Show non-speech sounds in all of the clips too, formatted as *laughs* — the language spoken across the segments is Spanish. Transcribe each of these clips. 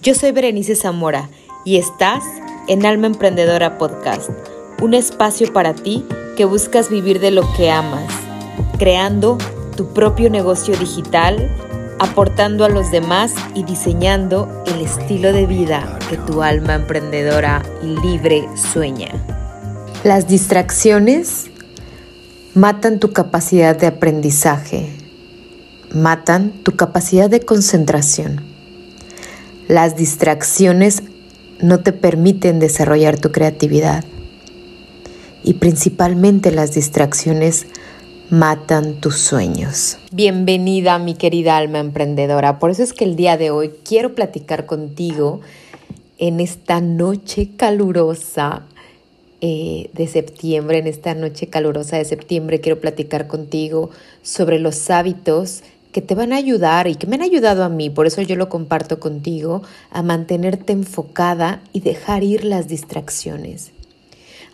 Yo soy Berenice Zamora y estás en Alma Emprendedora Podcast, un espacio para ti que buscas vivir de lo que amas, creando tu propio negocio digital, aportando a los demás y diseñando el estilo de vida que tu alma emprendedora y libre sueña. Las distracciones matan tu capacidad de aprendizaje, matan tu capacidad de concentración. Las distracciones no te permiten desarrollar tu creatividad y principalmente las distracciones matan tus sueños. Bienvenida mi querida alma emprendedora. Por eso es que el día de hoy quiero platicar contigo en esta noche calurosa eh, de septiembre, en esta noche calurosa de septiembre, quiero platicar contigo sobre los hábitos que te van a ayudar y que me han ayudado a mí, por eso yo lo comparto contigo, a mantenerte enfocada y dejar ir las distracciones.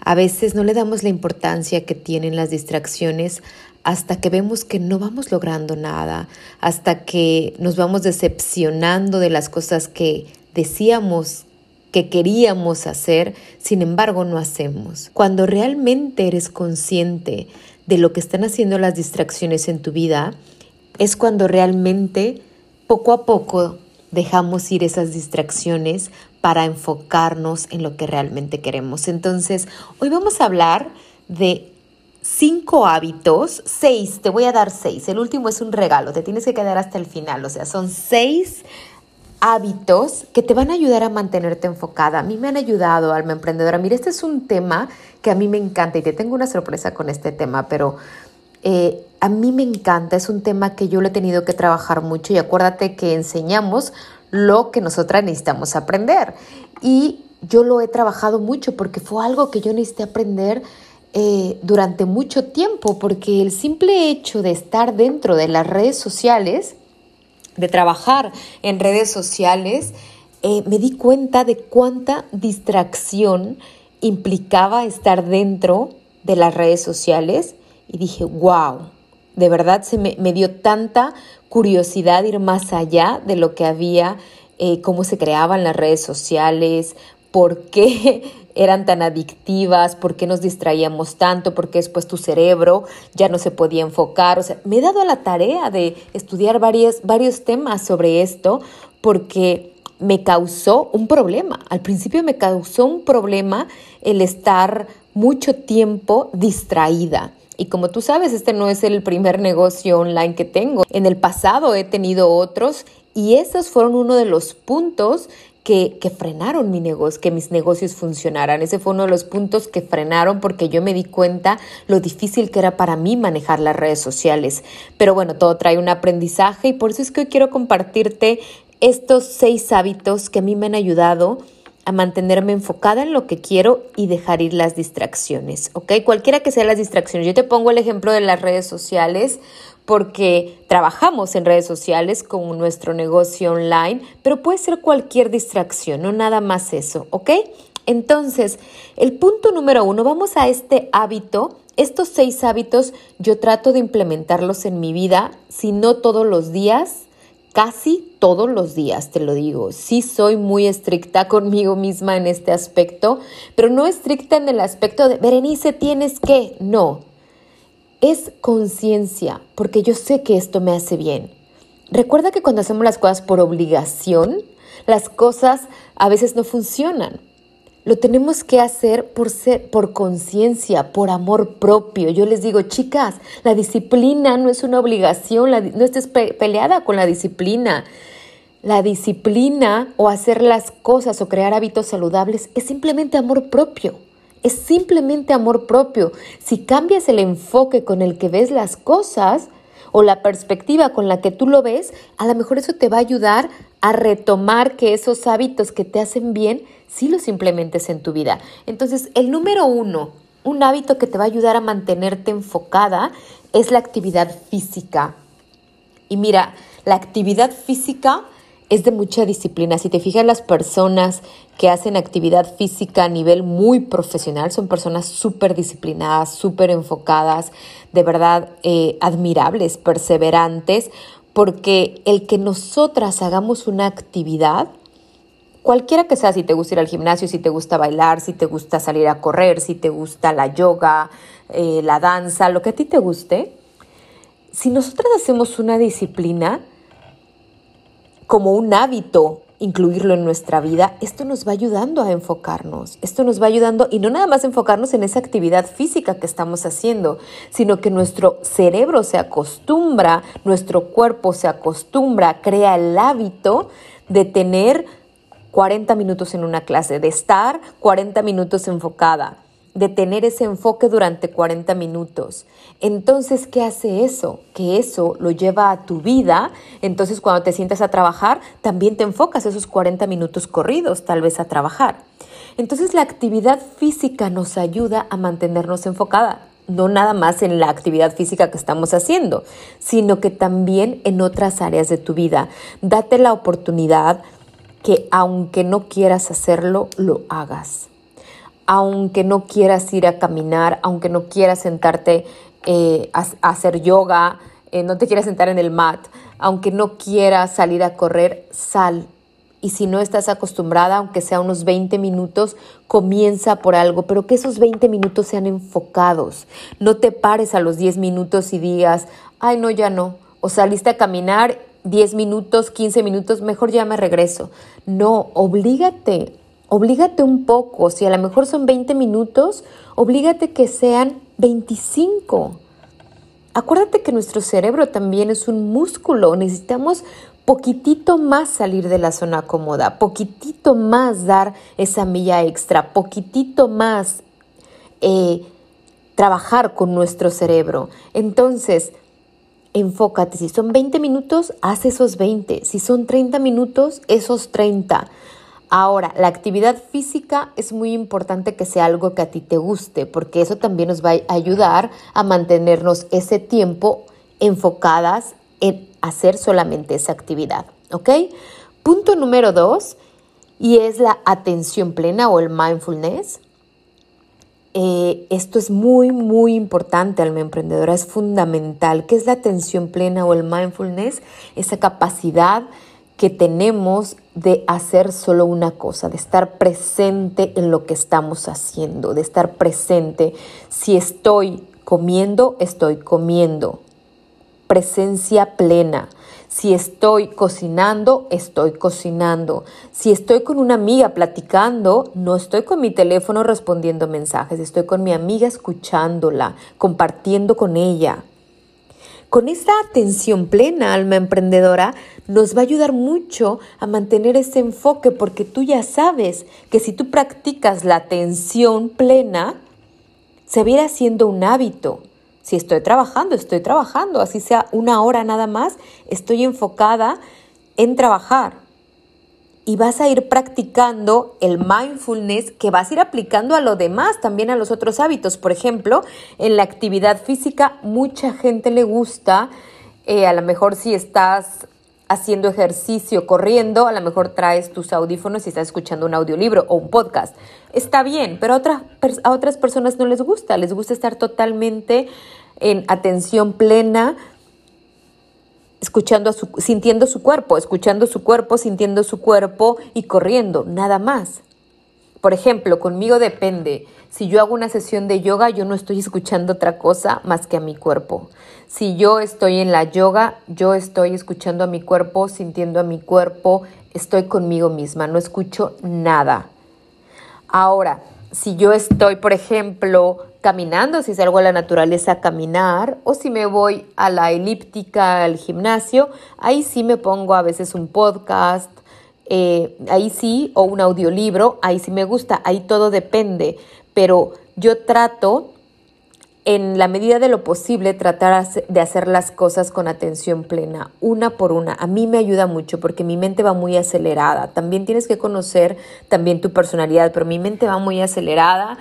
A veces no le damos la importancia que tienen las distracciones hasta que vemos que no vamos logrando nada, hasta que nos vamos decepcionando de las cosas que decíamos que queríamos hacer, sin embargo no hacemos. Cuando realmente eres consciente de lo que están haciendo las distracciones en tu vida, es cuando realmente poco a poco dejamos ir esas distracciones para enfocarnos en lo que realmente queremos. Entonces, hoy vamos a hablar de cinco hábitos, seis, te voy a dar seis, el último es un regalo, te tienes que quedar hasta el final, o sea, son seis hábitos que te van a ayudar a mantenerte enfocada. A mí me han ayudado, alma emprendedora. Mira, este es un tema que a mí me encanta y te tengo una sorpresa con este tema, pero eh, a mí me encanta, es un tema que yo lo he tenido que trabajar mucho y acuérdate que enseñamos lo que nosotras necesitamos aprender. Y yo lo he trabajado mucho porque fue algo que yo necesité aprender eh, durante mucho tiempo, porque el simple hecho de estar dentro de las redes sociales, de trabajar en redes sociales, eh, me di cuenta de cuánta distracción implicaba estar dentro de las redes sociales y dije, wow, de verdad se me, dio tanta curiosidad ir más allá de lo que había, eh, cómo se creaban las redes sociales, por qué *laughs* eran tan adictivas, por qué nos distraíamos tanto, por qué después tu cerebro ya no se podía enfocar. O sea, me he dado la tarea de estudiar varios temas sobre esto porque me causó un problema. Al principio me causó un problema el estar mucho tiempo distraída. Y como tú sabes, este no es el primer negocio online que tengo. En el pasado he tenido otros y esos fueron uno de los puntos que, que, frenaron mi negocio, que mis negocios funcionaran. Ese fue uno de los puntos que frenaron porque yo me di cuenta lo difícil que era para mí manejar las redes sociales. Pero bueno, todo trae un aprendizaje y por eso es que hoy quiero compartirte estos seis hábitos que a mí me han ayudado a mantenerme enfocada en lo que quiero y dejar ir las distracciones, ¿ok? Cualquiera que sean las distracciones. Yo te pongo el ejemplo de las redes sociales porque trabajamos en redes sociales con nuestro negocio online, pero puede ser cualquier distracción, no nada más eso, ¿ok? Entonces, el punto número uno, vamos a este hábito. Estos seis hábitos yo trato de implementarlos en mi vida, si no todos los días, casi todos los días, te lo digo. Sí soy muy estricta *laughs* conmigo misma en este aspecto, pero no estricta en el aspecto de, Berenice, tienes que, no. Es conciencia, porque yo sé que esto me hace bien. Recuerda que cuando hacemos las cosas por obligación, las cosas a veces no funcionan. Lo tenemos que hacer por ser, por conciencia, por amor propio. Yo les digo, chicas, la disciplina no es una obligación, no estés peleada con la disciplina. La disciplina o hacer las cosas o crear hábitos saludables es simplemente amor propio. Es simplemente amor propio. Si cambias el enfoque con el que ves las cosas, o la perspectiva con la que tú lo ves, a lo mejor eso te va a ayudar a retomar que esos hábitos que te hacen bien, sí los implementes en tu vida. Entonces, el número uno, un hábito que te va a ayudar a mantenerte enfocada es la actividad física. Y mira, la actividad física es de mucha disciplina. Si te fijas, las personas que hacen actividad física a nivel muy profesional son personas súper disciplinadas, súper enfocadas, de verdad eh, admirables, perseverantes, porque el que nosotras hagamos una actividad cualquiera que sea, si te gusta ir al gimnasio, si te gusta bailar, si te gusta salir a correr, si te gusta la yoga, eh, la danza, lo que a ti te guste, si nosotras hacemos una disciplina como un hábito, incluirlo en nuestra vida, esto nos va ayudando a enfocarnos, esto nos va ayudando y no nada más enfocarnos en esa actividad física que estamos haciendo, sino que nuestro cerebro se acostumbra, nuestro cuerpo se acostumbra, crea el hábito de tener 40 minutos en una clase, de estar 40 minutos enfocada, de tener ese enfoque durante 40 minutos. Entonces, ¿qué hace eso? Que eso lo lleva a tu vida. Entonces, cuando te sientas a trabajar, también te enfocas esos 40 minutos corridos, tal vez a trabajar. Entonces, la actividad física nos ayuda a mantenernos enfocada. No nada más en la actividad física que estamos haciendo, sino que también en otras áreas de tu vida. Date la oportunidad que aunque no quieras hacerlo, lo hagas aunque no quieras ir a caminar, aunque no quieras sentarte eh, a, hacer yoga, eh, no te quieras sentar en el mat, aunque no quieras salir a correr, sal. Y si no estás acostumbrada, aunque sea unos 20 minutos, comienza por algo, pero que esos 20 minutos sean enfocados. No te pares a los 10 minutos y digas, ay, no, ya no. O saliste a caminar 10 minutos, 15 minutos, mejor ya me regreso. No, oblígate, Oblígate un poco, si a lo mejor son 20 minutos, oblígate que sean 25. Acuérdate que nuestro cerebro también es un músculo, necesitamos poquitito más salir de la zona cómoda, poquitito más dar esa milla extra, poquitito más eh, trabajar con nuestro cerebro. Entonces, enfócate, si son 20 minutos, haz esos 20, si son 30 minutos, esos 30. Ahora, la actividad física es muy importante que sea algo que a ti te guste, porque eso también nos va a ayudar a mantenernos ese tiempo enfocadas en hacer solamente esa actividad, ¿ok? Punto número dos, y es la atención plena o el mindfulness. Eh, esto es muy, muy importante, alma emprendedora, es fundamental. ¿Qué es la atención plena o el mindfulness? Esa capacidad que tenemos de hacer solo una cosa, de estar presente en lo que estamos haciendo, de estar presente. Si estoy comiendo, estoy comiendo. Presencia plena. Si estoy cocinando, estoy cocinando. Si estoy con una amiga platicando, no estoy con mi teléfono respondiendo mensajes, estoy con mi amiga escuchándola, compartiendo con ella. Con esta atención plena, alma emprendedora, nos va a ayudar mucho a mantener ese enfoque porque tú ya sabes que si tú practicas la atención plena, se viera siendo un hábito. Si estoy trabajando, estoy trabajando, así sea una hora nada más, estoy enfocada en trabajar y vas a ir practicando el mindfulness que vas a ir aplicando a lo demás, también a los otros hábitos. Por ejemplo, en la actividad física, mucha gente le gusta, eh, a lo mejor si estás haciendo ejercicio, corriendo, a lo mejor traes tus audífonos y estás escuchando un audiolibro o un podcast. Está bien, pero a otras, a otras personas no les gusta, les gusta estar totalmente en atención plena escuchando su, sintiendo su cuerpo, escuchando su cuerpo, sintiendo su cuerpo y corriendo, nada más. Por ejemplo, conmigo depende. Si yo hago una sesión de yoga, yo no estoy escuchando otra cosa más que a mi cuerpo. Si yo estoy en la yoga, yo estoy escuchando a mi cuerpo, sintiendo a mi cuerpo, estoy conmigo misma, no escucho nada. Ahora, si yo estoy, por ejemplo, caminando, si salgo a la naturaleza a caminar, o si me voy a la elíptica, al gimnasio, ahí sí me pongo a veces un podcast, eh, ahí sí, o un audiolibro, ahí sí me gusta, ahí todo depende, pero yo trato en la medida de lo posible tratar de hacer las cosas con atención plena, una por una. A mí me ayuda mucho porque mi mente va muy acelerada. También tienes que conocer también tu personalidad, pero mi mente va muy acelerada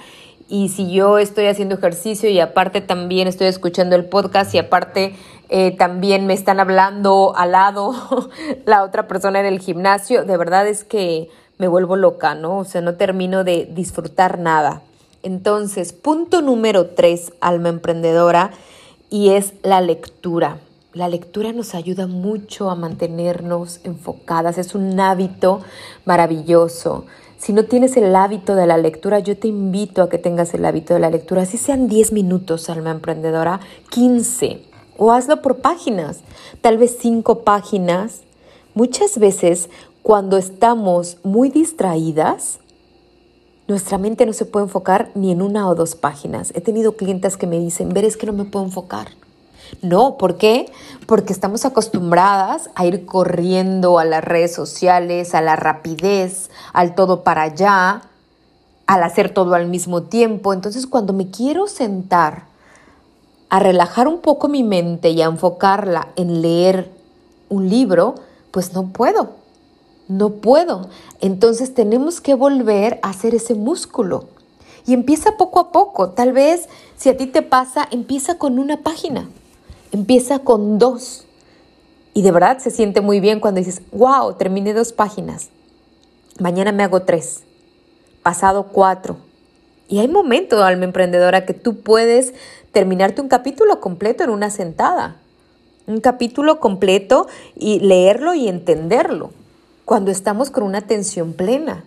y si yo estoy haciendo ejercicio y aparte también estoy escuchando el podcast y aparte eh, también me están hablando al lado *laughs* la otra persona en el gimnasio, de verdad es que me vuelvo loca, ¿no? O sea, no termino de disfrutar nada. Entonces, punto número tres, alma emprendedora, y es la lectura. La lectura nos ayuda mucho a mantenernos enfocadas, es un hábito maravilloso. Si no tienes el hábito de la lectura, yo te invito a que tengas el hábito de la lectura, así sean 10 minutos, alma emprendedora, 15, o hazlo por páginas, tal vez 5 páginas. Muchas veces cuando estamos muy distraídas, nuestra mente no se puede enfocar ni en una o dos páginas. He tenido clientes que me dicen, ver, es que no me puedo enfocar. No, ¿por qué? Porque estamos acostumbradas a ir corriendo a las redes sociales, a la rapidez, al todo para allá, al hacer todo al mismo tiempo. Entonces, cuando me quiero sentar a relajar un poco mi mente y a enfocarla en leer un libro, pues no puedo. No puedo. Entonces tenemos que volver a hacer ese músculo. Y empieza poco a poco. Tal vez si a ti te pasa, empieza con una página. Empieza con dos. Y de verdad se siente muy bien cuando dices, wow, terminé dos páginas. Mañana me hago tres. Pasado cuatro. Y hay momentos, alma emprendedora, que tú puedes terminarte un capítulo completo en una sentada. Un capítulo completo y leerlo y entenderlo. Cuando estamos con una atención plena.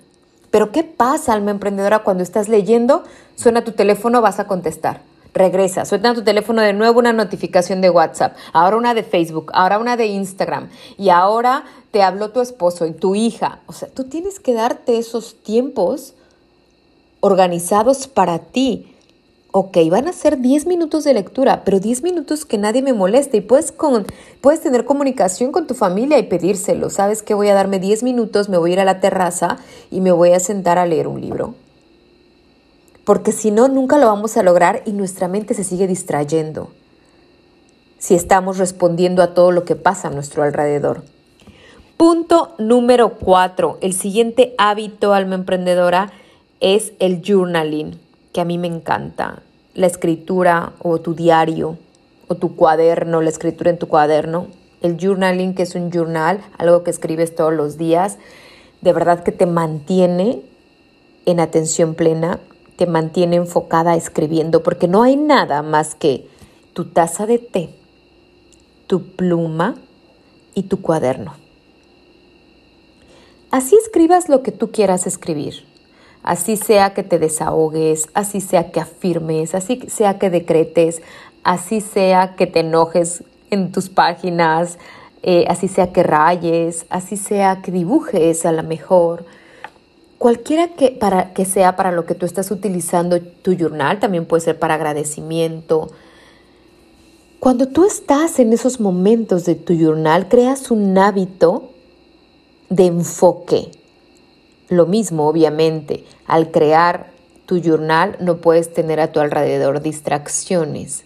Pero ¿qué pasa, alma emprendedora, cuando estás leyendo? Suena tu teléfono, vas a contestar regresa, suelta tu teléfono de nuevo una notificación de WhatsApp, ahora una de Facebook, ahora una de Instagram y ahora te habló tu esposo y tu hija. O sea, tú tienes que darte esos tiempos organizados para ti. Ok, van a ser 10 minutos de lectura, pero 10 minutos que nadie me moleste y puedes, con, puedes tener comunicación con tu familia y pedírselo. ¿Sabes que voy a darme 10 minutos, me voy a ir a la terraza y me voy a sentar a leer un libro? porque si no, nunca lo vamos a lograr y nuestra mente se sigue distrayendo si estamos respondiendo a todo lo que pasa a nuestro alrededor. Punto número cuatro, el siguiente hábito alma emprendedora es el journaling, que a mí me encanta. La escritura o tu diario o tu cuaderno, la escritura en tu cuaderno. El journaling, que es un journal, algo que escribes todos los días, de verdad que te mantiene en atención plena, te mantiene enfocada escribiendo, porque no hay nada más que tu taza de té, tu pluma y tu cuaderno. Así escribas lo que tú quieras escribir. Así sea que te desahogues, así sea que afirmes, así sea que decretes, así sea que te enojes en tus páginas, eh, así sea que rayes, así sea que dibujes a lo mejor Cualquiera que, para, que sea para lo que tú estás utilizando tu journal, también puede ser para agradecimiento. Cuando tú estás en esos momentos de tu journal, creas un hábito de enfoque. Lo mismo, obviamente, al crear tu journal no puedes tener a tu alrededor distracciones.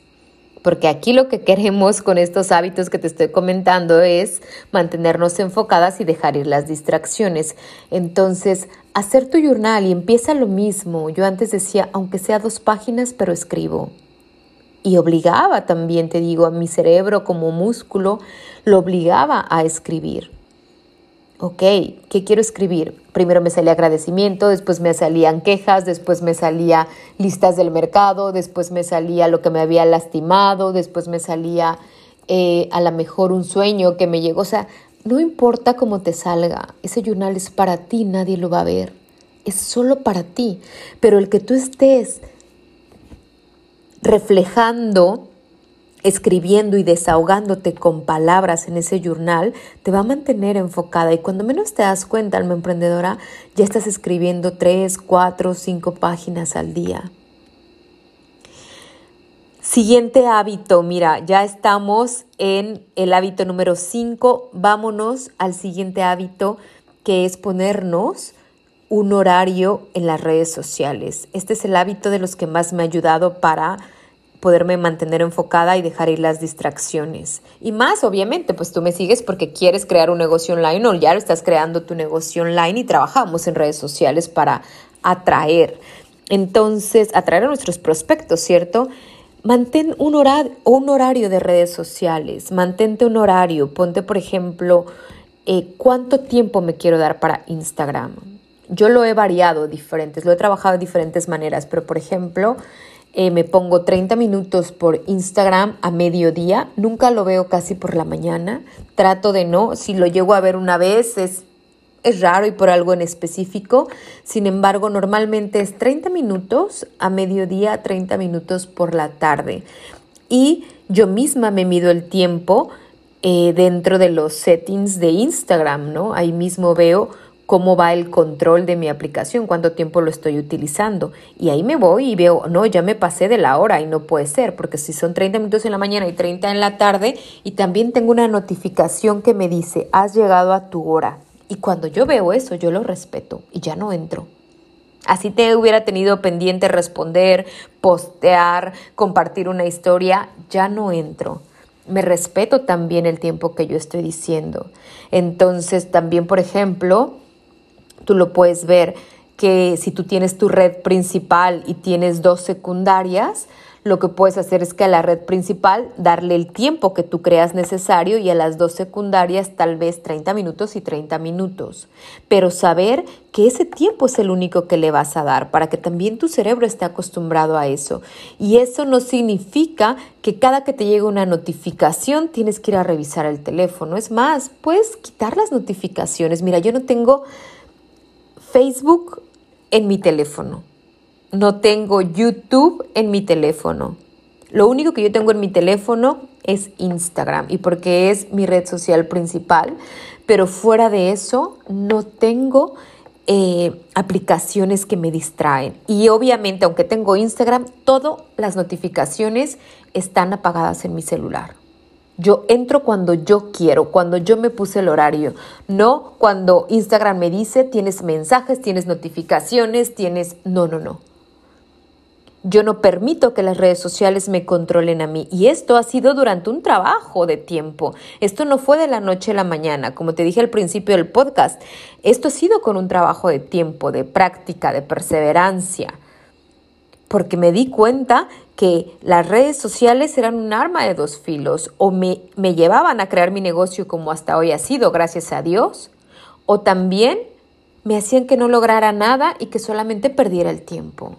Porque aquí lo que queremos con estos hábitos que te estoy comentando es mantenernos enfocadas y dejar ir las distracciones. Entonces, hacer tu journal y empieza lo mismo. Yo antes decía, aunque sea dos páginas, pero escribo. Y obligaba también, te digo, a mi cerebro como músculo, lo obligaba a escribir ok, ¿qué quiero escribir? Primero me salía agradecimiento, después me salían quejas, después me salía listas del mercado, después me salía lo que me había lastimado, después me salía eh, a lo mejor un sueño que me llegó. O sea, no importa cómo te salga, ese journal es para ti, nadie lo va a ver. Es solo para ti. Pero el que tú estés reflejando escribiendo y desahogándote con palabras en ese journal te va a mantener enfocada y cuando menos te das cuenta, alma emprendedora, ya estás escribiendo tres, cuatro, cinco páginas al día. Siguiente hábito, mira, ya estamos en el hábito número 5, vámonos al siguiente hábito que es ponernos un horario en las redes sociales. Este es el hábito de los que más me ha ayudado para poderme mantener enfocada y dejar ir las distracciones. Y más, obviamente, pues tú me sigues porque quieres crear un negocio online o ya lo estás creando tu negocio online y trabajamos en redes sociales para atraer. Entonces, atraer a nuestros prospectos, ¿cierto? Mantén un horario, un horario de redes sociales, mantente un horario, ponte, por ejemplo, eh, cuánto tiempo me quiero dar para Instagram. Yo lo he variado diferentes, lo he trabajado de diferentes maneras, pero por ejemplo, eh, me pongo 30 minutos por Instagram a mediodía, nunca lo veo casi por la mañana, trato de no, si lo llego a ver una vez es, es raro y por algo en específico, sin embargo normalmente es 30 minutos a mediodía, 30 minutos por la tarde. Y yo misma me mido el tiempo eh, dentro de los settings de Instagram, ¿no? Ahí mismo veo cómo va el control de mi aplicación, cuánto tiempo lo estoy utilizando. Y ahí me voy y veo, no, ya me pasé de la hora y no puede ser, porque si son 30 minutos en la mañana y 30 en la tarde, y también tengo una notificación que me dice, has llegado a tu hora. Y cuando yo veo eso, yo lo respeto y ya no entro. Así te hubiera tenido pendiente responder, postear, compartir una historia, ya no entro me respeto también el tiempo que yo estoy diciendo. Entonces, también, por ejemplo, Tú lo puedes ver que si tú tienes tu red principal y tienes dos secundarias, lo que puedes hacer es que a la red principal darle el tiempo que tú creas necesario y a las dos secundarias tal vez 30 minutos y 30 minutos. Pero saber que ese tiempo es el único que le vas a dar para que también tu cerebro esté acostumbrado a eso. Y eso no significa que cada que te llegue una notificación tienes que ir a revisar el teléfono. Es más, puedes quitar las notificaciones. Mira, yo no tengo Facebook en mi teléfono. No tengo YouTube en mi teléfono. Lo único que yo tengo en mi teléfono es Instagram y porque es mi red social principal, pero fuera de eso no tengo eh, aplicaciones que me distraen. Y obviamente, aunque tengo Instagram, todas las notificaciones están apagadas en mi celular. Yo entro cuando yo quiero, cuando yo me puse el horario, no cuando Instagram me dice tienes mensajes, tienes notificaciones, tienes... No, no, no. Yo no permito que las redes sociales me controlen a mí. Y esto ha sido durante un trabajo de tiempo. Esto no fue de la noche a la mañana, como te dije al principio del podcast. Esto ha sido con un trabajo de tiempo, de práctica, de perseverancia porque me di cuenta que las redes sociales eran un arma de dos filos, o me, me llevaban a crear mi negocio como hasta hoy ha sido, gracias a Dios, o también me hacían que no lograra nada y que solamente perdiera el tiempo.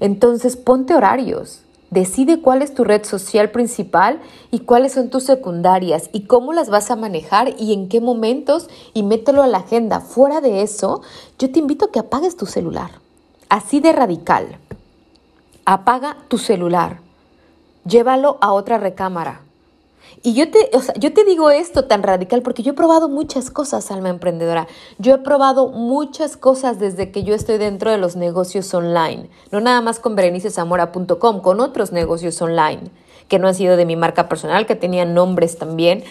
Entonces ponte horarios, decide cuál es tu red social principal y cuáles son tus secundarias y cómo las vas a manejar y en qué momentos y mételo a la agenda. Fuera de eso, yo te invito a que apagues tu celular, así de radical apaga tu celular, llévalo a otra recámara. Y yo te, yo te digo esto tan radical porque yo he probado muchas cosas, alma emprendedora. Yo he probado muchas cosas desde que yo estoy dentro de los negocios online. No nada más con berenicezamora.com, con otros negocios online que no han sido de mi marca personal, que tenían nombres también,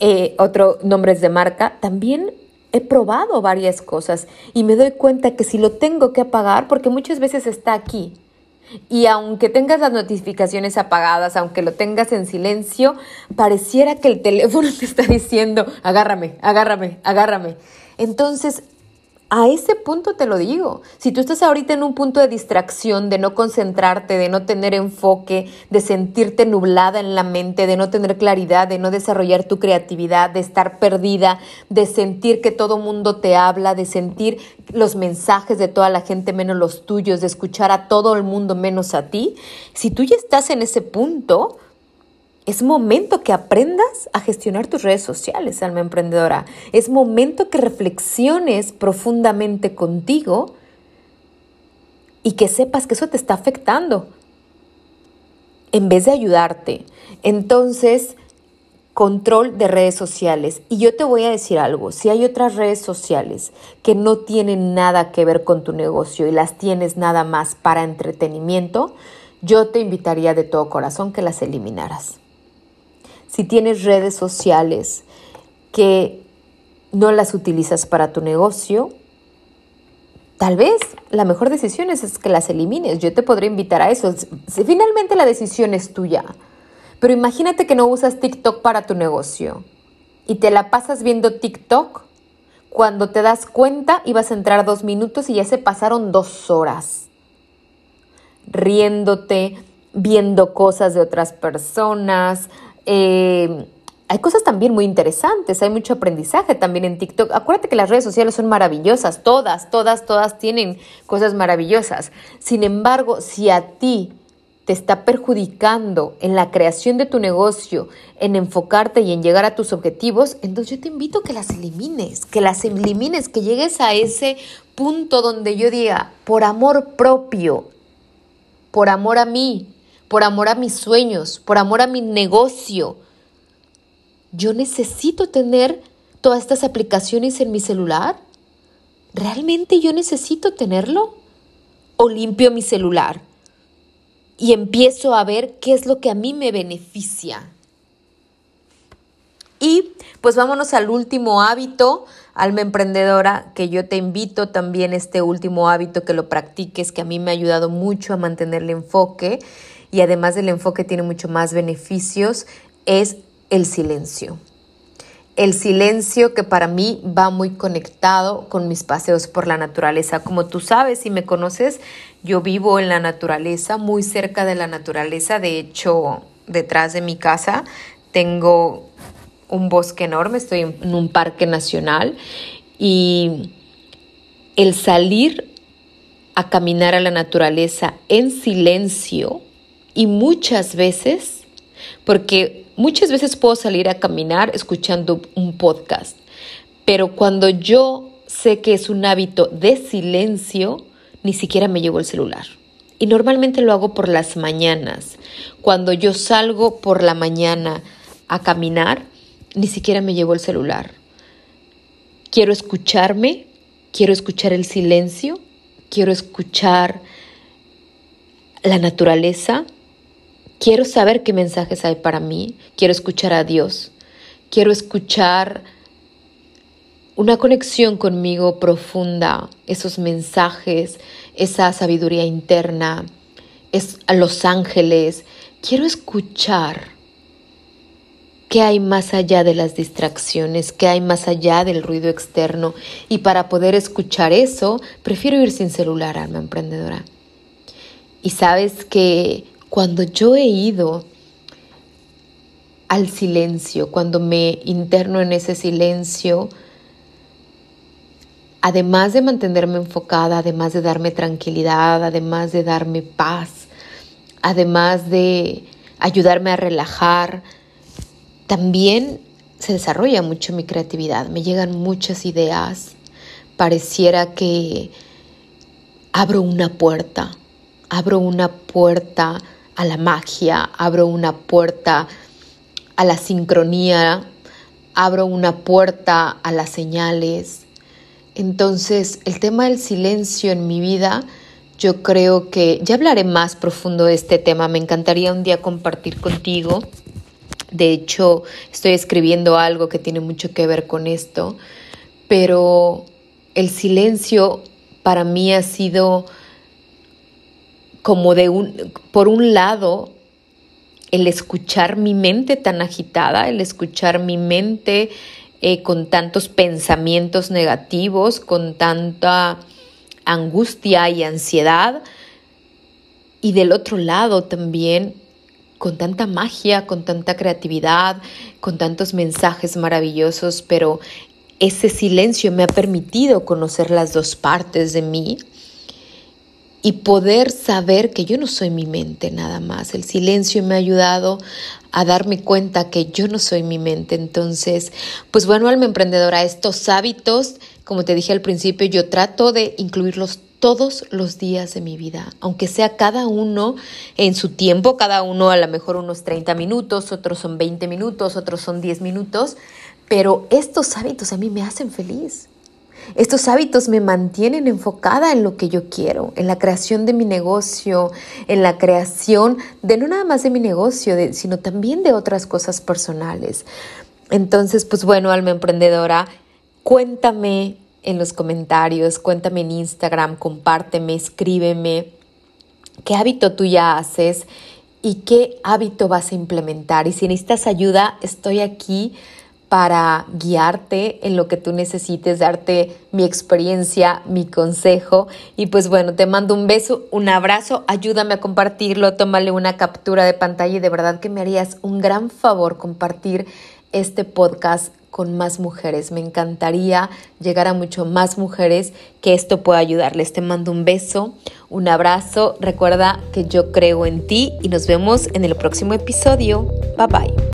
eh, otros nombres de marca. También he probado varias cosas y me doy cuenta que si lo tengo que apagar, porque muchas veces está aquí, y aunque tengas las notificaciones apagadas, aunque lo tengas en silencio, pareciera que el teléfono *laughs* te está diciendo, agárrame, agárrame, agárrame. Entonces, a ese punto te lo digo. Si tú estás ahorita en un punto de distracción, de no concentrarte, de no tener enfoque, de sentirte nublada en la mente, de no tener claridad, de no desarrollar tu creatividad, de estar perdida, de sentir que todo mundo te habla, de sentir los mensajes de toda la gente menos los tuyos, de escuchar a todo el mundo menos a ti, si tú ya estás en ese punto, es momento que aprendas a gestionar tus redes sociales, alma emprendedora. Es momento que reflexiones profundamente contigo y que sepas que eso te está afectando en vez de ayudarte. Entonces, control de redes sociales. Y yo te voy a decir algo, si hay otras redes sociales que no tienen nada que ver con tu negocio y las tienes nada más para entretenimiento, yo te invitaría de todo corazón que las eliminaras si tienes redes sociales que no las utilizas para tu negocio, tal vez la mejor decisión es, que las elimines. Yo te podría invitar a eso. Finalmente la decisión es tuya. Pero imagínate que no usas TikTok para tu negocio y te la pasas viendo TikTok. Cuando te das cuenta, ibas a entrar dos minutos y ya se pasaron dos horas riéndote, viendo cosas de otras personas, eh, hay cosas también muy interesantes, hay mucho aprendizaje también en TikTok. Acuérdate que las redes sociales son maravillosas, todas, todas, todas tienen cosas maravillosas. Sin embargo, si a ti te está perjudicando en la creación de tu negocio, en enfocarte y en llegar a tus objetivos, entonces yo te invito a que las elimines, que las elimines, que llegues a ese punto donde yo diga, por amor propio, por amor a mí, por amor a mis sueños, por amor a mi negocio, yo necesito tener todas estas aplicaciones en mi celular. ¿Realmente yo necesito tenerlo? ¿O limpio mi celular? Y empiezo a ver qué es lo que a mí me beneficia. Y pues vámonos al último hábito, alma emprendedora, que yo te invito también este último hábito que lo practiques, que a mí me ha ayudado mucho a mantener el enfoque y además del enfoque tiene mucho más beneficios, es el silencio. El silencio que para mí va muy conectado con mis paseos por la naturaleza. Como tú sabes y me conoces, yo vivo en la naturaleza, muy cerca de la naturaleza. De hecho, detrás de mi casa tengo un bosque enorme, estoy en un parque nacional y el salir a caminar a la naturaleza en silencio y muchas veces, porque muchas veces puedo salir a caminar escuchando un podcast, pero cuando yo sé que es un hábito de silencio, ni siquiera me llevo el celular. Y normalmente lo hago por las mañanas. Cuando yo salgo por la mañana a caminar, ni siquiera me llevo el celular. Quiero escucharme, quiero escuchar el silencio, quiero escuchar la naturaleza, Quiero saber qué mensajes hay para mí, quiero escuchar a Dios, quiero escuchar una conexión conmigo profunda, esos mensajes, esa sabiduría interna, es a los ángeles. Quiero escuchar qué hay más allá de las distracciones, qué hay más allá del ruido externo. Y para poder escuchar eso, prefiero ir sin celular, alma emprendedora. Y sabes que cuando yo he ido al silencio, cuando me interno en ese silencio, además de mantenerme enfocada, además de darme tranquilidad, además de darme paz, además de ayudarme a relajar, también se desarrolla mucho mi creatividad, me llegan muchas ideas, pareciera que abro una puerta, abro una puerta a la magia, abro una puerta a la sincronía, abro una puerta a las señales. Entonces, el tema del silencio en mi vida, yo creo que ya hablaré más profundo de este tema. Me encantaría un día compartir contigo. De hecho, estoy escribiendo algo que tiene mucho que ver con esto, pero el silencio para mí ha sido como de un, por un lado, el escuchar mi mente tan agitada, el escuchar mi mente eh, con tantos pensamientos negativos, con tanta angustia y ansiedad, y del otro lado también con tanta magia, con tanta creatividad, con tantos mensajes maravillosos, pero ese silencio me ha permitido conocer las dos partes de mí y poder saber que yo no soy mi mente nada más. El silencio me ha ayudado a darme cuenta que yo no soy mi mente. Entonces, pues bueno, alma emprendedora, estos hábitos, como te dije al principio, yo trato de incluirlos todos los días de mi vida, aunque sea cada uno en su tiempo, cada uno a lo mejor unos 30 minutos, otros son 20 minutos, otros son 10 minutos, pero estos hábitos a mí me hacen feliz. Estos hábitos me mantienen enfocada en lo que yo quiero, en la creación de mi negocio, en la creación de no nada más de mi negocio, sino también de otras cosas personales. Entonces, pues bueno, alma emprendedora, cuéntame en los comentarios, cuéntame en Instagram, compárteme, escríbeme qué hábito tú ya haces y qué hábito vas a implementar. Y si necesitas ayuda, estoy aquí para guiarte en lo que tú necesites, darte mi experiencia, mi consejo. Y pues bueno, te mando un beso, un abrazo, ayúdame a compartirlo, tómale una captura de pantalla y de verdad que me harías un gran favor compartir este podcast con más mujeres. Me encantaría llegar a mucho más mujeres que esto pueda ayudarles. Te mando un beso, un abrazo. Recuerda que yo creo en ti y nos vemos en el próximo episodio. Bye bye.